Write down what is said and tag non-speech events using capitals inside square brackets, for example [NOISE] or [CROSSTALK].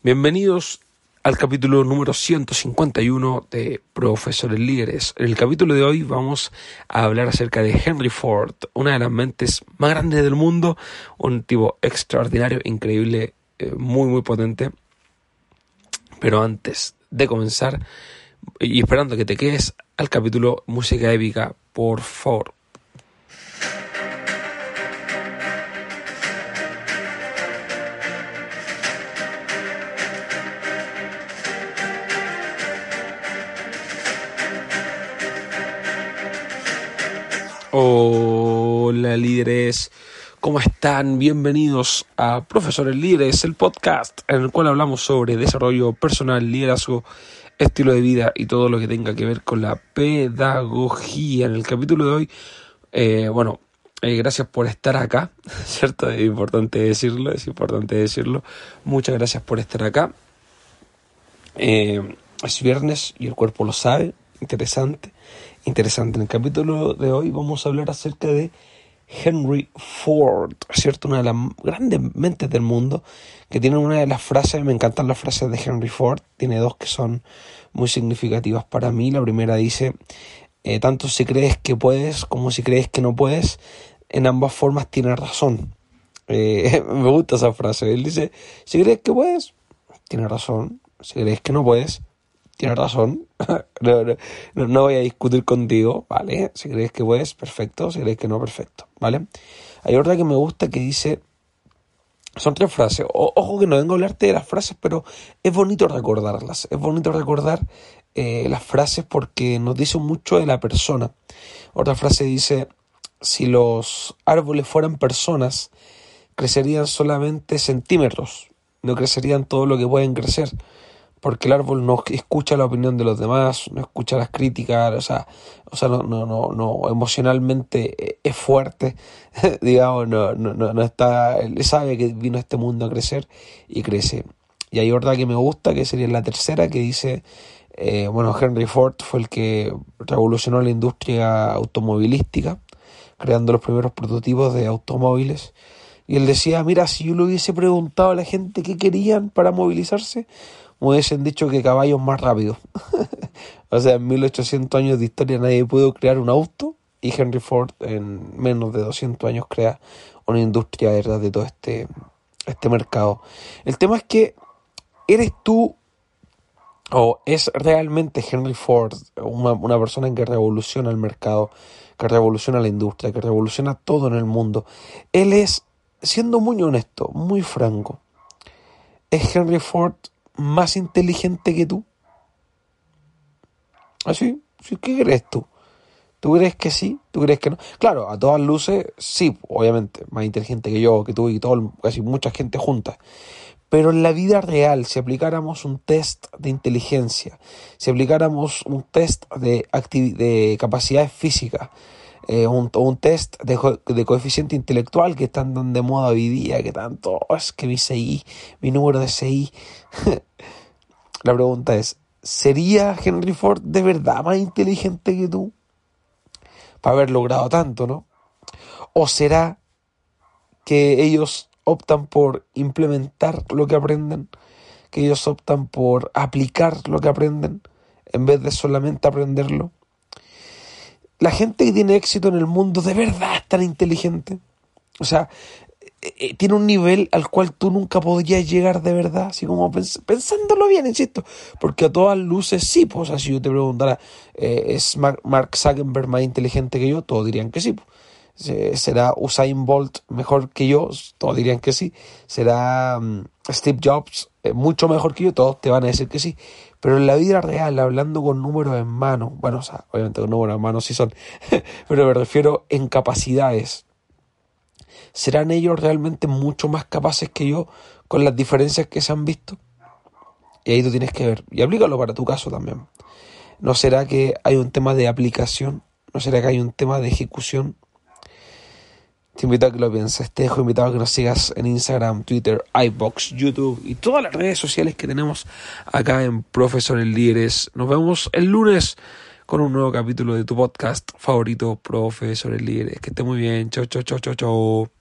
Bienvenidos al capítulo número 151 de Profesores Líderes. En el capítulo de hoy vamos a hablar acerca de Henry Ford, una de las mentes más grandes del mundo, un tipo extraordinario, increíble, eh, muy muy potente. Pero antes de comenzar, y esperando que te quedes al capítulo Música Épica, por favor, Hola líderes, ¿cómo están? Bienvenidos a Profesores Líderes, el podcast en el cual hablamos sobre desarrollo personal, liderazgo, estilo de vida y todo lo que tenga que ver con la pedagogía. En el capítulo de hoy, eh, bueno, eh, gracias por estar acá, [LAUGHS] ¿cierto? Es importante decirlo, es importante decirlo. Muchas gracias por estar acá. Eh, es viernes y el cuerpo lo sabe, interesante interesante. En el capítulo de hoy vamos a hablar acerca de Henry Ford, ¿cierto? Una de las grandes mentes del mundo, que tiene una de las frases, me encantan las frases de Henry Ford, tiene dos que son muy significativas para mí. La primera dice, eh, tanto si crees que puedes como si crees que no puedes, en ambas formas tienes razón. Eh, [LAUGHS] me gusta esa frase. Él dice, si crees que puedes, tienes razón. Si crees que no puedes, tienes razón, [LAUGHS] no, voy a discutir contigo, ¿vale? Si crees que puedes, perfecto, si crees que no, perfecto, ¿vale? Hay otra que me gusta que dice, son tres frases, ojo que no vengo a hablarte de las frases, pero es bonito recordarlas, es bonito recordar eh, las frases porque nos dice mucho de la persona. Otra frase dice, si los árboles fueran personas, crecerían solamente centímetros, no crecerían todo lo que pueden crecer porque el árbol no escucha la opinión de los demás, no escucha las críticas, o sea, o sea no, no, no, no emocionalmente es fuerte, [LAUGHS] digamos, no, no, no está, él sabe que vino a este mundo a crecer y crece. Y hay otra que me gusta, que sería la tercera, que dice, eh, bueno, Henry Ford fue el que revolucionó la industria automovilística, creando los primeros prototipos de automóviles. Y él decía, mira, si yo le hubiese preguntado a la gente qué querían para movilizarse, me hubiesen dicho que caballos más rápidos. [LAUGHS] o sea, en 1800 años de historia nadie pudo crear un auto y Henry Ford en menos de 200 años crea una industria de todo este, este mercado. El tema es que eres tú o es realmente Henry Ford una, una persona que revoluciona el mercado, que revoluciona la industria, que revoluciona todo en el mundo. Él es, siendo muy honesto, muy franco, es Henry Ford más inteligente que tú? ¿Así? ¿Ah, ¿Qué crees tú? ¿Tú crees que sí? ¿Tú crees que no? Claro, a todas luces, sí, obviamente, más inteligente que yo, que tú y todo, casi mucha gente junta. Pero en la vida real, si aplicáramos un test de inteligencia, si aplicáramos un test de, de capacidades físicas, un, un, test de, de, coeficiente intelectual que están tan de moda hoy día, que tanto, oh, es que mi CI, mi número de CI. [LAUGHS] La pregunta es, ¿sería Henry Ford de verdad más inteligente que tú? Para haber logrado tanto, ¿no? ¿O será que ellos optan por implementar lo que aprenden? ¿Que ellos optan por aplicar lo que aprenden en vez de solamente aprenderlo? La gente que tiene éxito en el mundo de verdad es tan inteligente. O sea, eh, eh, tiene un nivel al cual tú nunca podrías llegar de verdad, así como pensándolo bien, insisto, porque a todas luces sí, pues, o sea, si yo te preguntara, eh, ¿es Mark Zuckerberg más inteligente que yo? Todos dirían que sí. Pues. ¿Será Usain Bolt mejor que yo? Todos dirían que sí. ¿Será mm, Steve Jobs mucho mejor que yo? Todos te van a decir que sí. Pero en la vida real, hablando con números en mano, bueno, o sea, obviamente con números en mano sí son, [LAUGHS] pero me refiero en capacidades. ¿Serán ellos realmente mucho más capaces que yo con las diferencias que se han visto? Y ahí tú tienes que ver, y aplícalo para tu caso también. ¿No será que hay un tema de aplicación? ¿No será que hay un tema de ejecución? Te invito a que lo pienses. Te dejo invitado a que nos sigas en Instagram, Twitter, iBox, YouTube y todas las redes sociales que tenemos acá en Profesores Líderes. Nos vemos el lunes con un nuevo capítulo de tu podcast favorito, Profesores Líderes. Que esté muy bien. Chau, chau, chau, chau, chau.